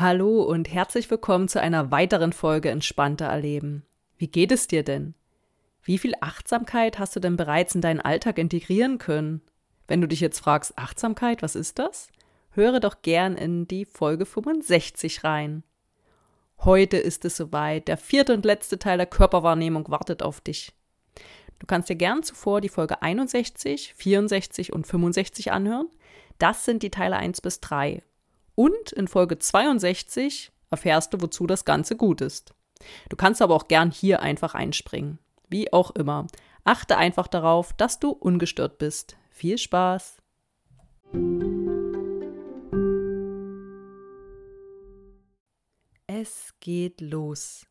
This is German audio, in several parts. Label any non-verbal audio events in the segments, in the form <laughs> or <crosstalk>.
Hallo und herzlich willkommen zu einer weiteren Folge Entspannter Erleben. Wie geht es dir denn? Wie viel Achtsamkeit hast du denn bereits in deinen Alltag integrieren können? Wenn du dich jetzt fragst, Achtsamkeit, was ist das? Höre doch gern in die Folge 65 rein. Heute ist es soweit. Der vierte und letzte Teil der Körperwahrnehmung wartet auf dich. Du kannst dir gern zuvor die Folge 61, 64 und 65 anhören. Das sind die Teile 1 bis 3. Und in Folge 62 erfährst du, wozu das Ganze gut ist. Du kannst aber auch gern hier einfach einspringen. Wie auch immer. Achte einfach darauf, dass du ungestört bist. Viel Spaß! Es geht los.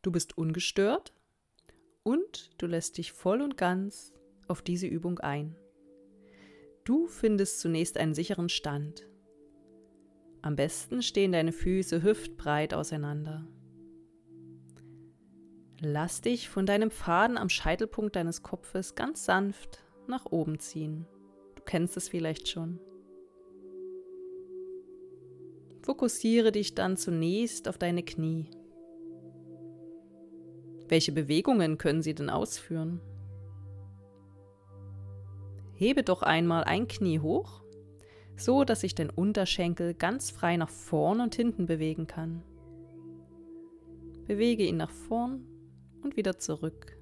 Du bist ungestört und du lässt dich voll und ganz auf diese Übung ein. Du findest zunächst einen sicheren Stand. Am besten stehen deine Füße hüftbreit auseinander. Lass dich von deinem Faden am Scheitelpunkt deines Kopfes ganz sanft nach oben ziehen. Du kennst es vielleicht schon. Fokussiere dich dann zunächst auf deine Knie. Welche Bewegungen können sie denn ausführen? Hebe doch einmal ein Knie hoch so dass sich dein Unterschenkel ganz frei nach vorn und hinten bewegen kann. Bewege ihn nach vorn und wieder zurück.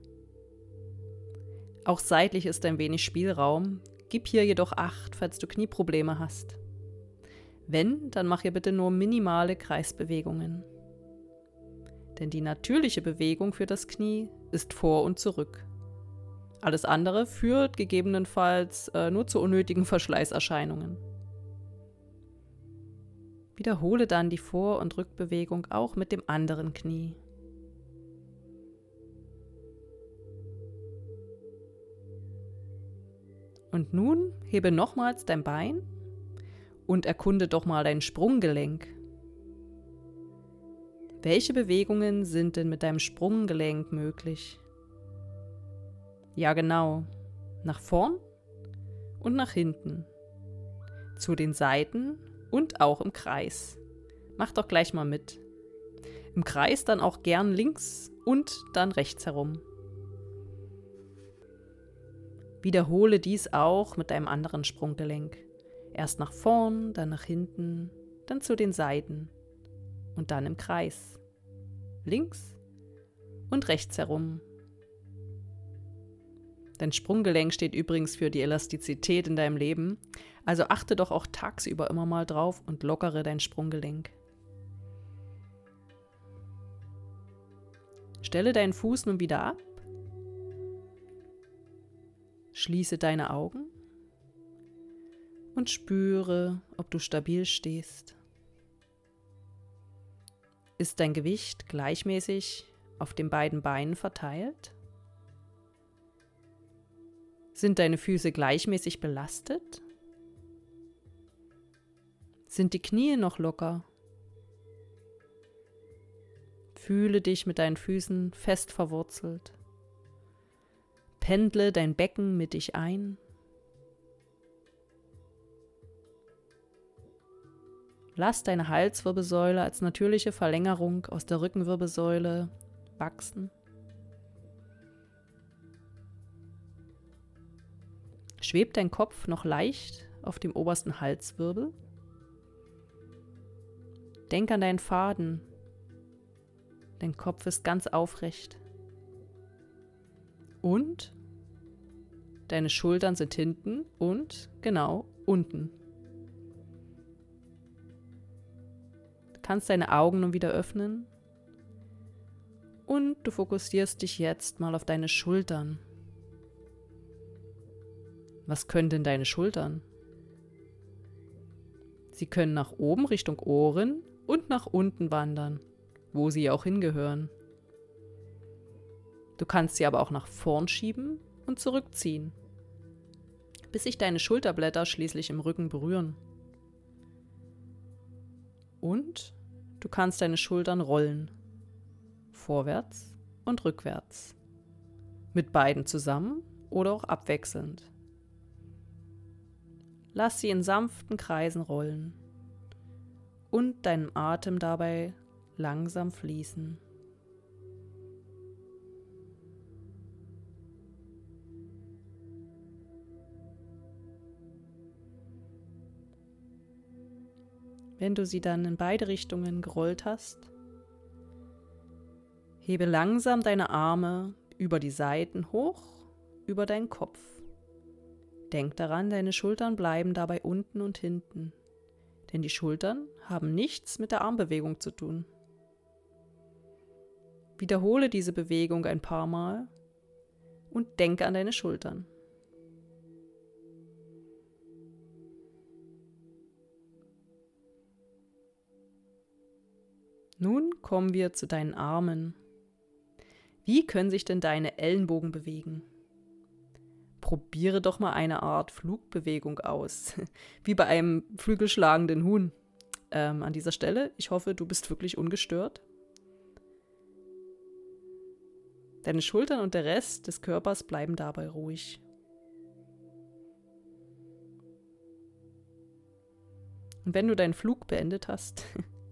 Auch seitlich ist ein wenig Spielraum, gib hier jedoch Acht, falls du Knieprobleme hast. Wenn, dann mach hier bitte nur minimale Kreisbewegungen. Denn die natürliche Bewegung für das Knie ist vor und zurück. Alles andere führt gegebenenfalls äh, nur zu unnötigen <laughs> Verschleißerscheinungen. Wiederhole dann die Vor- und Rückbewegung auch mit dem anderen Knie. Und nun hebe nochmals dein Bein und erkunde doch mal dein Sprunggelenk. Welche Bewegungen sind denn mit deinem Sprunggelenk möglich? Ja, genau. Nach vorn und nach hinten. Zu den Seiten und auch im Kreis. Mach doch gleich mal mit. Im Kreis dann auch gern links und dann rechts herum. Wiederhole dies auch mit deinem anderen Sprunggelenk. Erst nach vorn, dann nach hinten, dann zu den Seiten und dann im Kreis. Links und rechts herum. Dein Sprunggelenk steht übrigens für die Elastizität in deinem Leben, also achte doch auch tagsüber immer mal drauf und lockere dein Sprunggelenk. Stelle deinen Fuß nun wieder ab. Schließe deine Augen und spüre, ob du stabil stehst. Ist dein Gewicht gleichmäßig auf den beiden Beinen verteilt? Sind deine Füße gleichmäßig belastet? Sind die Knie noch locker? Fühle dich mit deinen Füßen fest verwurzelt. Pendle dein Becken mit dich ein. Lass deine Halswirbelsäule als natürliche Verlängerung aus der Rückenwirbelsäule wachsen. Schwebt dein Kopf noch leicht auf dem obersten Halswirbel? Denk an deinen Faden. Dein Kopf ist ganz aufrecht. Und deine Schultern sind hinten und genau unten. Du kannst deine Augen nun wieder öffnen und du fokussierst dich jetzt mal auf deine Schultern. Was können denn deine Schultern? Sie können nach oben Richtung Ohren und nach unten wandern. wo sie auch hingehören. Du kannst sie aber auch nach vorn schieben und zurückziehen, bis sich deine Schulterblätter schließlich im Rücken berühren. Und du kannst deine Schultern rollen, vorwärts und rückwärts, mit beiden zusammen oder auch abwechselnd. Lass sie in sanften Kreisen rollen und deinen Atem dabei langsam fließen. Wenn du sie dann in beide Richtungen gerollt hast, hebe langsam deine Arme über die Seiten hoch, über deinen Kopf. Denk daran, deine Schultern bleiben dabei unten und hinten, denn die Schultern haben nichts mit der Armbewegung zu tun. Wiederhole diese Bewegung ein paar Mal und denke an deine Schultern. Nun kommen wir zu deinen Armen. Wie können sich denn deine Ellenbogen bewegen? Probiere doch mal eine Art Flugbewegung aus, <laughs> wie bei einem flügelschlagenden Huhn. Ähm, an dieser Stelle, ich hoffe, du bist wirklich ungestört. Deine Schultern und der Rest des Körpers bleiben dabei ruhig. Und wenn du deinen Flug beendet hast,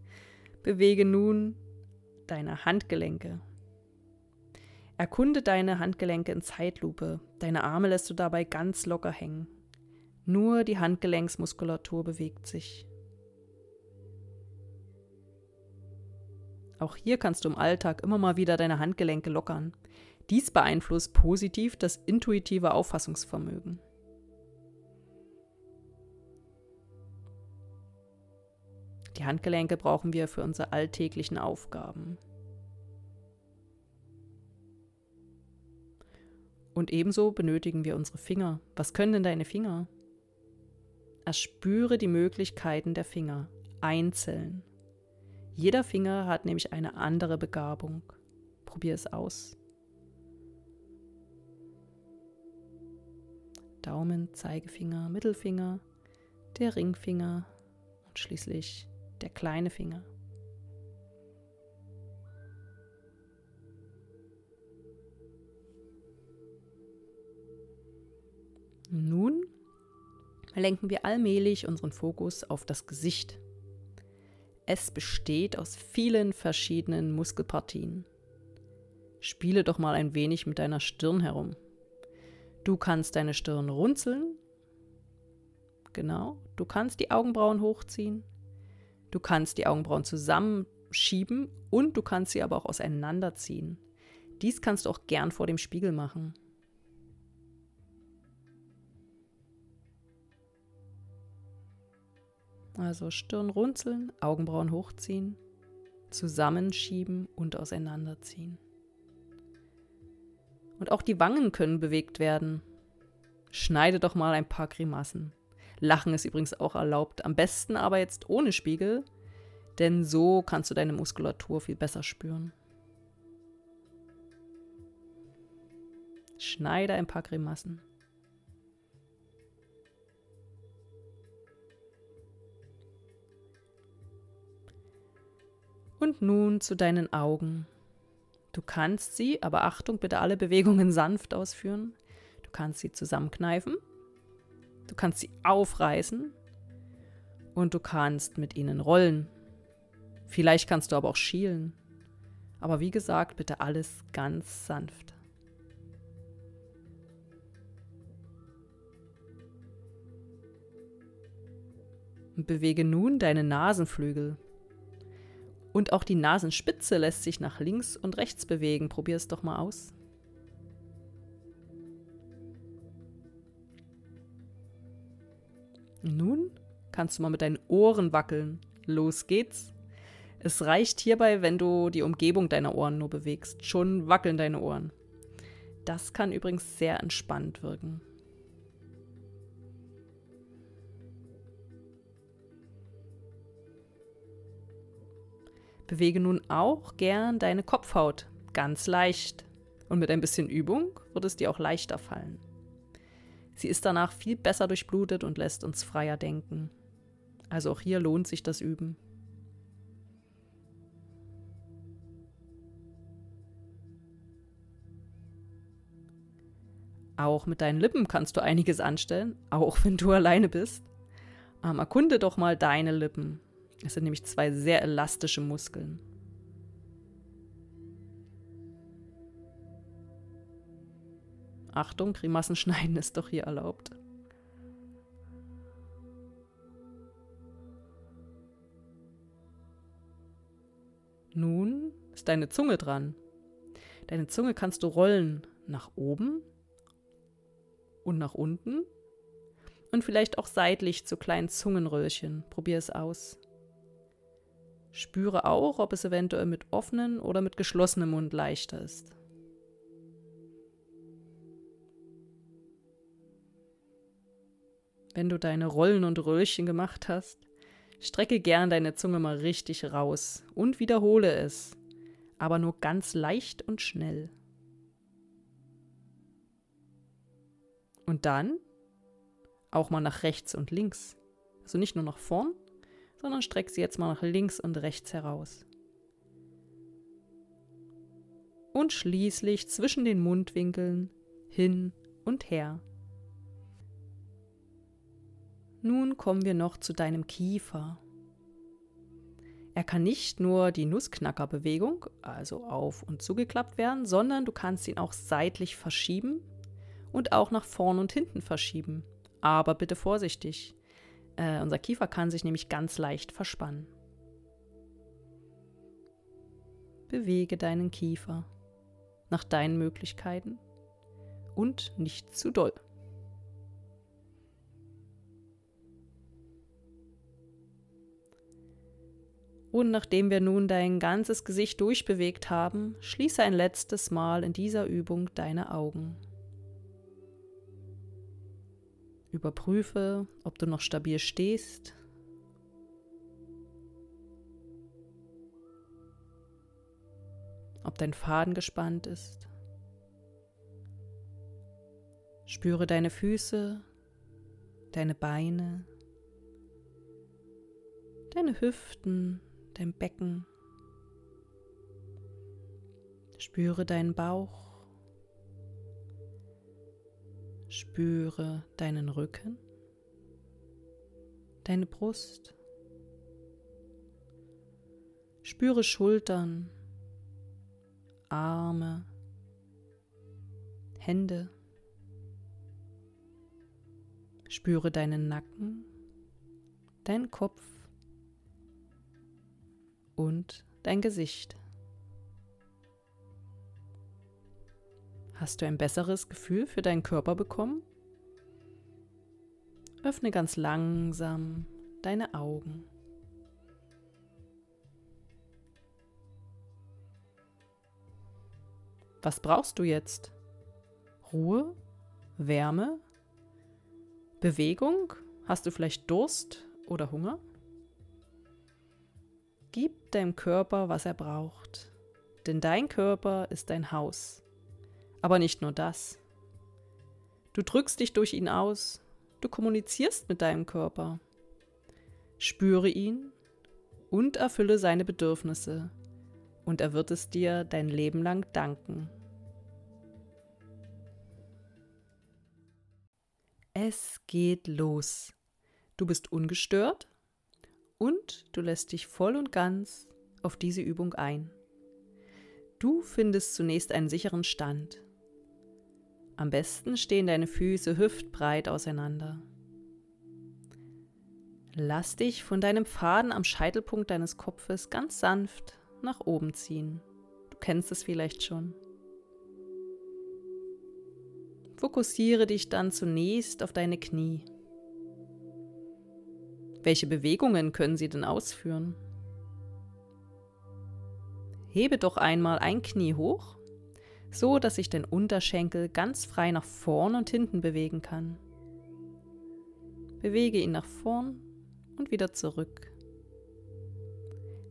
<laughs> bewege nun deine Handgelenke. Erkunde deine Handgelenke in Zeitlupe. Deine Arme lässt du dabei ganz locker hängen. Nur die Handgelenksmuskulatur bewegt sich. Auch hier kannst du im Alltag immer mal wieder deine Handgelenke lockern. Dies beeinflusst positiv das intuitive Auffassungsvermögen. Die Handgelenke brauchen wir für unsere alltäglichen Aufgaben. Und ebenso benötigen wir unsere Finger. Was können denn deine Finger? Erspüre die Möglichkeiten der Finger einzeln. Jeder Finger hat nämlich eine andere Begabung. Probier es aus. Daumen, Zeigefinger, Mittelfinger, der Ringfinger und schließlich der kleine Finger. Lenken wir allmählich unseren Fokus auf das Gesicht. Es besteht aus vielen verschiedenen Muskelpartien. Spiele doch mal ein wenig mit deiner Stirn herum. Du kannst deine Stirn runzeln. Genau. Du kannst die Augenbrauen hochziehen. Du kannst die Augenbrauen zusammenschieben und du kannst sie aber auch auseinanderziehen. Dies kannst du auch gern vor dem Spiegel machen. Also Stirn runzeln, Augenbrauen hochziehen, zusammenschieben und auseinanderziehen. Und auch die Wangen können bewegt werden. Schneide doch mal ein paar Grimassen. Lachen ist übrigens auch erlaubt, am besten aber jetzt ohne Spiegel, denn so kannst du deine Muskulatur viel besser spüren. Schneide ein paar Grimassen. Und nun zu deinen Augen. Du kannst sie, aber Achtung, bitte alle Bewegungen sanft ausführen. Du kannst sie zusammenkneifen, du kannst sie aufreißen und du kannst mit ihnen rollen. Vielleicht kannst du aber auch schielen. Aber wie gesagt, bitte alles ganz sanft. Und bewege nun deine Nasenflügel. Und auch die Nasenspitze lässt sich nach links und rechts bewegen. Probier es doch mal aus. Nun kannst du mal mit deinen Ohren wackeln. Los geht's. Es reicht hierbei, wenn du die Umgebung deiner Ohren nur bewegst. Schon wackeln deine Ohren. Das kann übrigens sehr entspannt wirken. Bewege nun auch gern deine Kopfhaut, ganz leicht. Und mit ein bisschen Übung wird es dir auch leichter fallen. Sie ist danach viel besser durchblutet und lässt uns freier denken. Also auch hier lohnt sich das Üben. Auch mit deinen Lippen kannst du einiges anstellen, auch wenn du <laughs> alleine bist. Ähm, erkunde doch mal deine Lippen. Es sind nämlich zwei sehr elastische Muskeln. Achtung, Grimassen <laughs> schneiden ist doch hier erlaubt. Nun ist deine Zunge dran. Deine Zunge kannst du rollen nach oben und nach unten und vielleicht auch seitlich zu kleinen Zungenröhrchen. Probier es aus. Spüre auch, ob es eventuell mit offenem oder mit geschlossenem Mund leichter ist. Wenn du deine Rollen und Röllchen gemacht hast, strecke gern deine Zunge mal richtig raus und wiederhole es, aber nur ganz leicht und schnell. Und dann auch mal nach rechts und links. Also nicht nur nach vorn, sondern streck sie jetzt mal nach links und rechts heraus. Und schließlich zwischen den Mundwinkeln hin und her. Nun kommen wir noch zu deinem Kiefer. Er kann nicht nur die Nussknackerbewegung, also auf und zugeklappt werden, sondern du kannst ihn auch seitlich verschieben und auch nach vorn und hinten verschieben. Aber bitte vorsichtig. Äh, unser Kiefer kann sich nämlich ganz leicht verspannen. Bewege deinen Kiefer nach deinen Möglichkeiten und nicht zu doll. Und nachdem wir nun dein ganzes Gesicht durchbewegt haben, schließe ein letztes Mal in dieser Übung deine Augen. Überprüfe, ob du noch stabil stehst. Ob dein Faden gespannt ist. Spüre deine Füße, deine Beine, deine Hüften, dein Becken. Spüre deinen Bauch. Spüre deinen Rücken, deine Brust. Spüre Schultern, Arme, Hände. Spüre deinen Nacken, deinen Kopf und dein Gesicht. Hast du ein besseres Gefühl für deinen Körper bekommen? Öffne ganz langsam deine Augen. Was brauchst du jetzt? Ruhe? Wärme? Bewegung? Hast du vielleicht Durst oder Hunger? Gib deinem Körper, was er braucht, denn dein Körper ist dein Haus. Aber nicht nur das. Du drückst dich durch ihn aus, du kommunizierst mit deinem Körper. Spüre ihn und erfülle seine Bedürfnisse, und er wird es dir dein Leben lang danken. Es geht los. Du bist ungestört und du lässt dich voll und ganz auf diese Übung ein. Du findest zunächst einen sicheren Stand. Am besten stehen deine Füße hüftbreit auseinander. Lass dich von deinem Faden am Scheitelpunkt deines Kopfes ganz sanft nach oben ziehen. Du kennst es vielleicht schon. Fokussiere dich dann zunächst auf deine Knie. Welche Bewegungen können sie denn ausführen? Hebe doch einmal ein Knie hoch so dass sich dein Unterschenkel ganz frei nach vorn und hinten bewegen kann. Bewege ihn nach vorn und wieder zurück.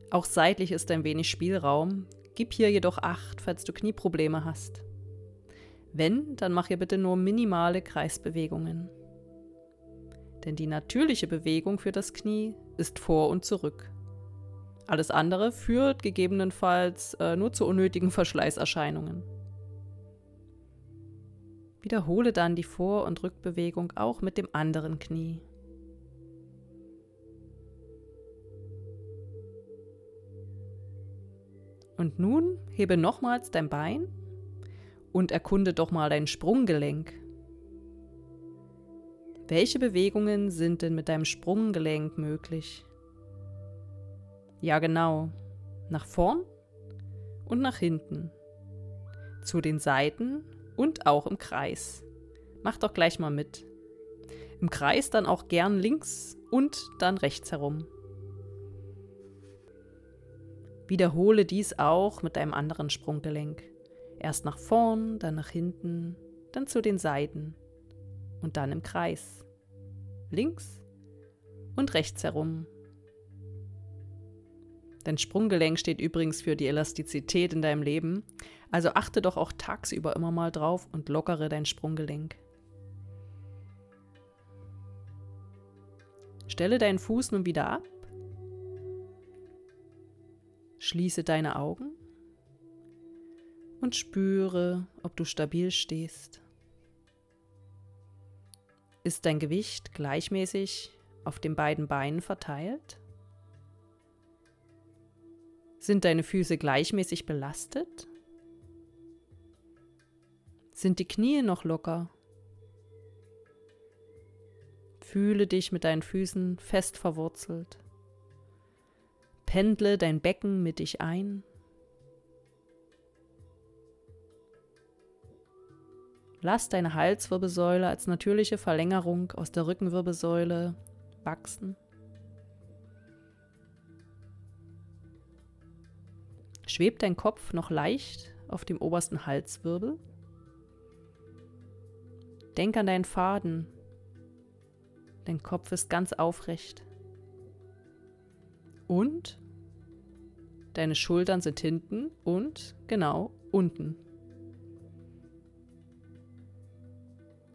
Auch seitlich ist ein wenig Spielraum. Gib hier jedoch Acht, falls du Knieprobleme hast. Wenn, dann mach hier bitte nur minimale Kreisbewegungen. Denn die natürliche Bewegung für das Knie ist vor und zurück. Alles andere führt gegebenenfalls äh, nur zu unnötigen <laughs> Verschleißerscheinungen. Wiederhole dann die Vor- und Rückbewegung auch mit dem anderen Knie. Und nun hebe nochmals dein Bein und erkunde doch mal dein Sprunggelenk. Welche Bewegungen sind denn mit deinem Sprunggelenk möglich? Ja, genau. Nach vorn und nach hinten. Zu den Seiten und auch im Kreis. Mach doch gleich mal mit. Im Kreis dann auch gern links und dann rechts herum. Wiederhole dies auch mit deinem anderen Sprunggelenk. Erst nach vorn, dann nach hinten, dann zu den Seiten und dann im Kreis. Links und rechts herum. Dein Sprunggelenk steht übrigens für die Elastizität in deinem Leben, also achte doch auch tagsüber immer mal drauf und lockere dein Sprunggelenk. Stelle deinen Fuß nun wieder ab Schließe deine Augen und spüre, ob du stabil stehst. Ist dein Gewicht gleichmäßig auf den beiden Beinen verteilt? Sind deine Füße gleichmäßig belastet? Sind die Knie noch locker? Fühle dich mit deinen Füßen fest verwurzelt. Pendle dein Becken mit dich ein. Lass deine Halswirbelsäule als natürliche Verlängerung aus der Rückenwirbelsäule wachsen. Schwebt dein Kopf noch leicht auf dem obersten Halswirbel? Denk an deinen Faden. Dein Kopf ist ganz aufrecht. Und deine Schultern sind hinten und genau unten.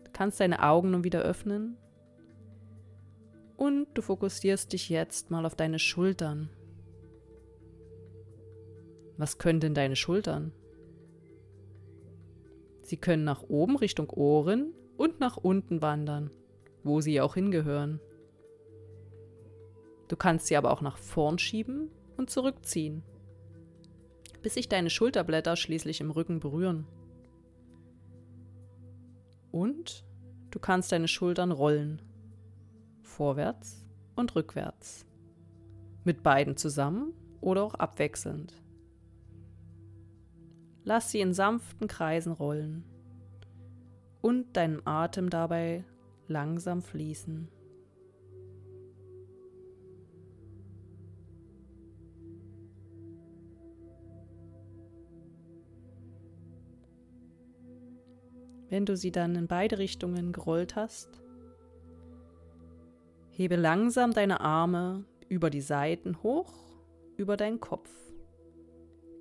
Du kannst deine Augen nun wieder öffnen und du fokussierst dich jetzt mal auf deine Schultern. Was können denn deine Schultern? Sie können nach oben Richtung Ohren und nach unten wandern, wo sie auch hingehören. Du kannst sie aber auch nach vorn schieben und zurückziehen, bis sich deine Schulterblätter schließlich im Rücken berühren. Und du kannst deine Schultern rollen, vorwärts und rückwärts, mit beiden zusammen oder auch abwechselnd. Lass sie in sanften Kreisen rollen und deinem Atem dabei langsam fließen. Wenn du sie dann in beide Richtungen gerollt hast, hebe langsam deine Arme über die Seiten hoch, über deinen Kopf.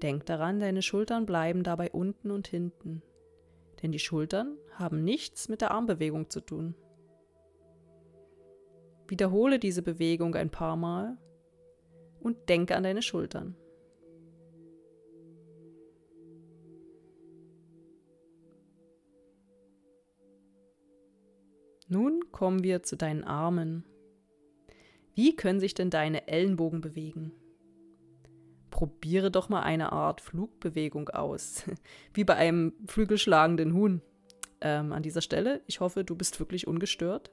Denk daran, deine Schultern bleiben dabei unten und hinten, denn die Schultern haben nichts mit der Armbewegung zu tun. Wiederhole diese Bewegung ein paar Mal und denke an deine Schultern. Nun kommen wir zu deinen Armen. Wie können sich denn deine Ellenbogen bewegen? Probiere doch mal eine Art Flugbewegung aus, <laughs> wie bei einem flügelschlagenden Huhn. Ähm, an dieser Stelle, ich hoffe, du bist wirklich ungestört.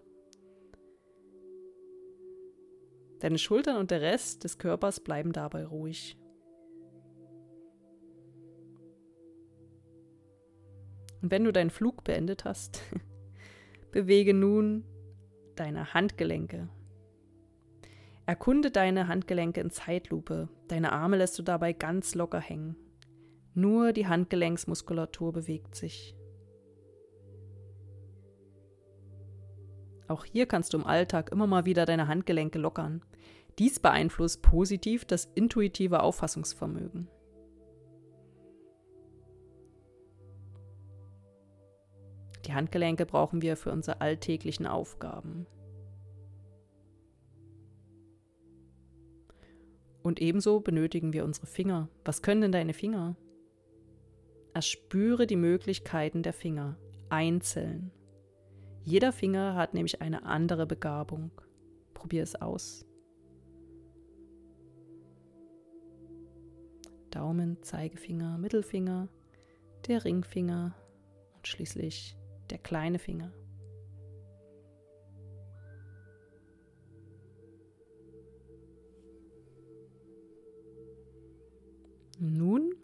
Deine Schultern und der Rest des Körpers bleiben dabei ruhig. Und wenn du deinen Flug beendet hast, <laughs> Bewege nun deine Handgelenke. Erkunde deine Handgelenke in Zeitlupe. Deine Arme lässt du dabei ganz locker hängen. Nur die Handgelenksmuskulatur bewegt sich. Auch hier kannst du im Alltag immer mal wieder deine Handgelenke lockern. Dies beeinflusst positiv das intuitive Auffassungsvermögen. Die Handgelenke brauchen wir für unsere alltäglichen Aufgaben. Und ebenso benötigen wir unsere Finger. Was können denn deine Finger? Erspüre die Möglichkeiten der Finger einzeln. Jeder Finger hat nämlich eine andere Begabung. Probier es aus. Daumen, Zeigefinger, Mittelfinger, der Ringfinger und schließlich der kleine Finger. Nun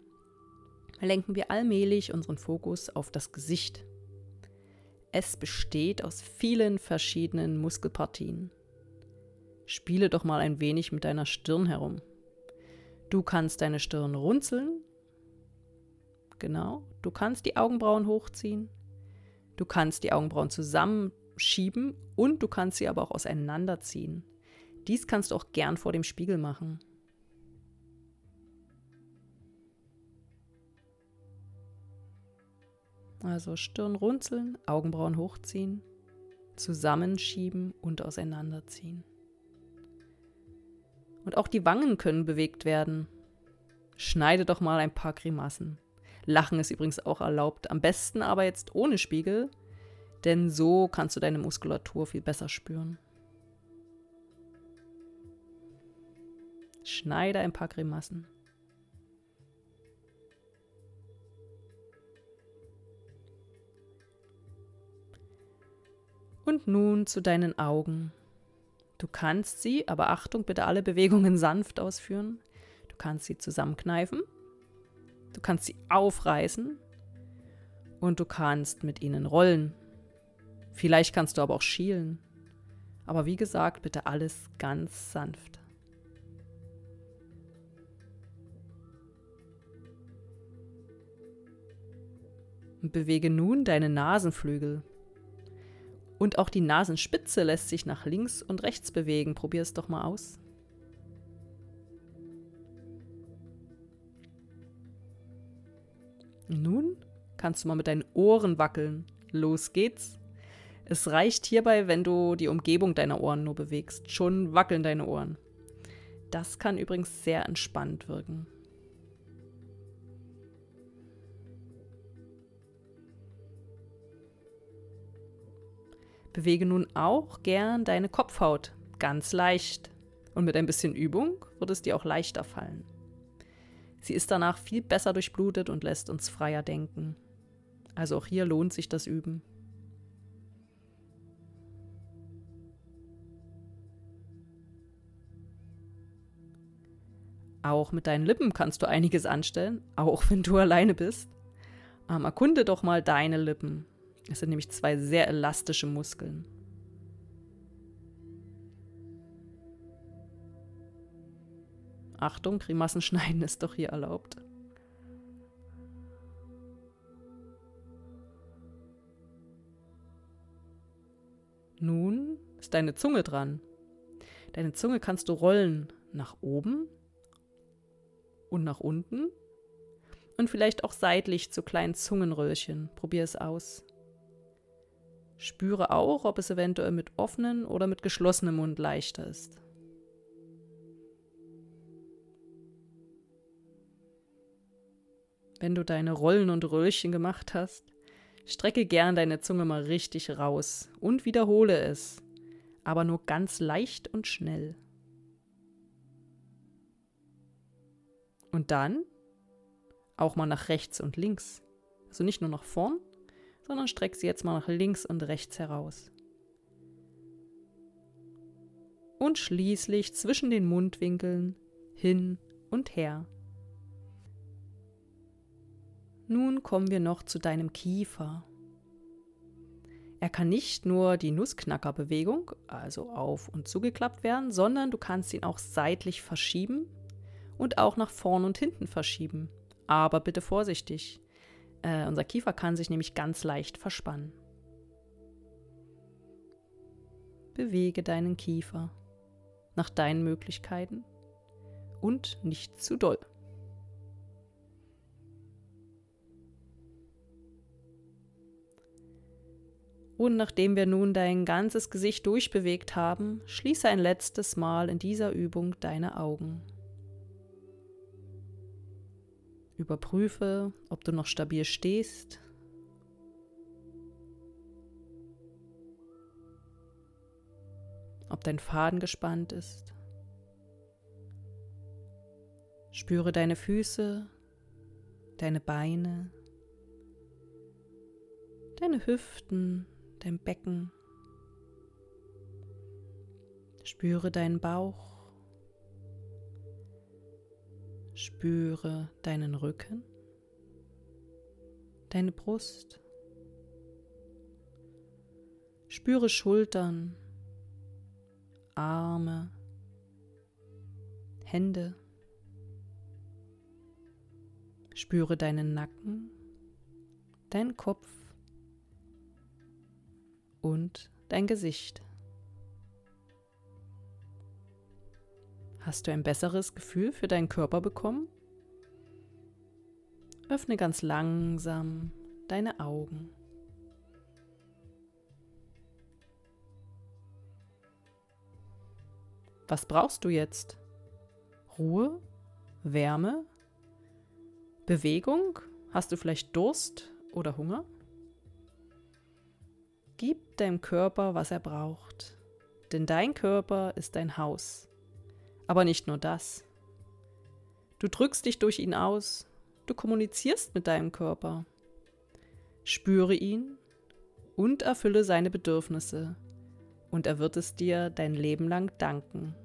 lenken wir allmählich unseren Fokus auf das Gesicht. Es besteht aus vielen verschiedenen Muskelpartien. Spiele doch mal ein wenig mit deiner Stirn herum. Du kannst deine Stirn runzeln. Genau. Du kannst die Augenbrauen hochziehen. Du kannst die Augenbrauen zusammenschieben und du kannst sie aber auch auseinanderziehen. Dies kannst du auch gern vor dem Spiegel machen. Also Stirn runzeln, Augenbrauen hochziehen, zusammenschieben und auseinanderziehen. Und auch die Wangen können bewegt werden. Schneide doch mal ein paar Grimassen. Lachen ist übrigens auch erlaubt. Am besten aber jetzt ohne Spiegel, denn so kannst du deine Muskulatur viel besser spüren. Schneide ein paar Grimassen. Und nun zu deinen Augen. Du kannst sie, aber Achtung, bitte alle Bewegungen sanft ausführen. Du kannst sie zusammenkneifen, du kannst sie aufreißen und du kannst mit ihnen rollen. Vielleicht kannst du aber auch schielen. Aber wie gesagt, bitte alles ganz sanft. Und bewege nun deine Nasenflügel. Und auch die Nasenspitze lässt sich nach links und rechts bewegen. Probier es doch mal aus. Nun kannst du mal mit deinen Ohren wackeln. Los geht's. Es reicht hierbei, wenn du die Umgebung deiner Ohren nur bewegst. Schon wackeln deine Ohren. Das kann übrigens sehr entspannt wirken. Bewege nun auch gern deine Kopfhaut, ganz leicht. Und mit ein bisschen Übung wird es dir auch leichter fallen. Sie ist danach viel besser durchblutet und lässt uns freier denken. Also auch hier lohnt sich das Üben. Auch mit deinen Lippen kannst du einiges anstellen, auch wenn du alleine bist. Ähm, erkunde doch mal deine Lippen. Es sind nämlich zwei sehr elastische Muskeln. Achtung, Grimassen schneiden ist doch hier erlaubt. Nun ist deine Zunge dran. Deine Zunge kannst du rollen nach oben und nach unten und vielleicht auch seitlich zu kleinen Zungenröllchen. Probier es aus. Spüre auch, ob es eventuell mit offenem oder mit geschlossenem Mund leichter ist. Wenn du deine Rollen und Röllchen gemacht hast, strecke gern deine Zunge mal richtig raus und wiederhole es, aber nur ganz leicht und schnell. Und dann auch mal nach rechts und links. Also nicht nur nach vorn, sondern streck sie jetzt mal nach links und rechts heraus. Und schließlich zwischen den Mundwinkeln hin und her. Nun kommen wir noch zu deinem Kiefer. Er kann nicht nur die Nussknackerbewegung, also auf und zugeklappt werden, sondern du kannst ihn auch seitlich verschieben und auch nach vorn und hinten verschieben. Aber bitte vorsichtig. Äh, unser Kiefer kann sich nämlich ganz leicht verspannen. Bewege deinen Kiefer. nach deinen Möglichkeiten und nicht zu doll. Und nachdem wir nun dein ganzes Gesicht durchbewegt haben, schließe ein letztes Mal in dieser Übung deine Augen. Überprüfe, ob du noch stabil stehst. Ob dein Faden gespannt ist. Spüre deine Füße, deine Beine, deine Hüften, dein Becken. Spüre deinen Bauch. Spüre deinen Rücken, deine Brust. Spüre Schultern, Arme, Hände. Spüre deinen Nacken, deinen Kopf und dein Gesicht. Hast du ein besseres Gefühl für deinen Körper bekommen? Öffne ganz langsam deine Augen. Was brauchst du jetzt? Ruhe? Wärme? Bewegung? Hast du vielleicht Durst oder Hunger? Gib deinem Körper, was er braucht, denn dein Körper ist dein Haus. Aber nicht nur das. Du drückst dich durch ihn aus, du kommunizierst mit deinem Körper. Spüre ihn und erfülle seine Bedürfnisse, und er wird es dir dein Leben lang danken.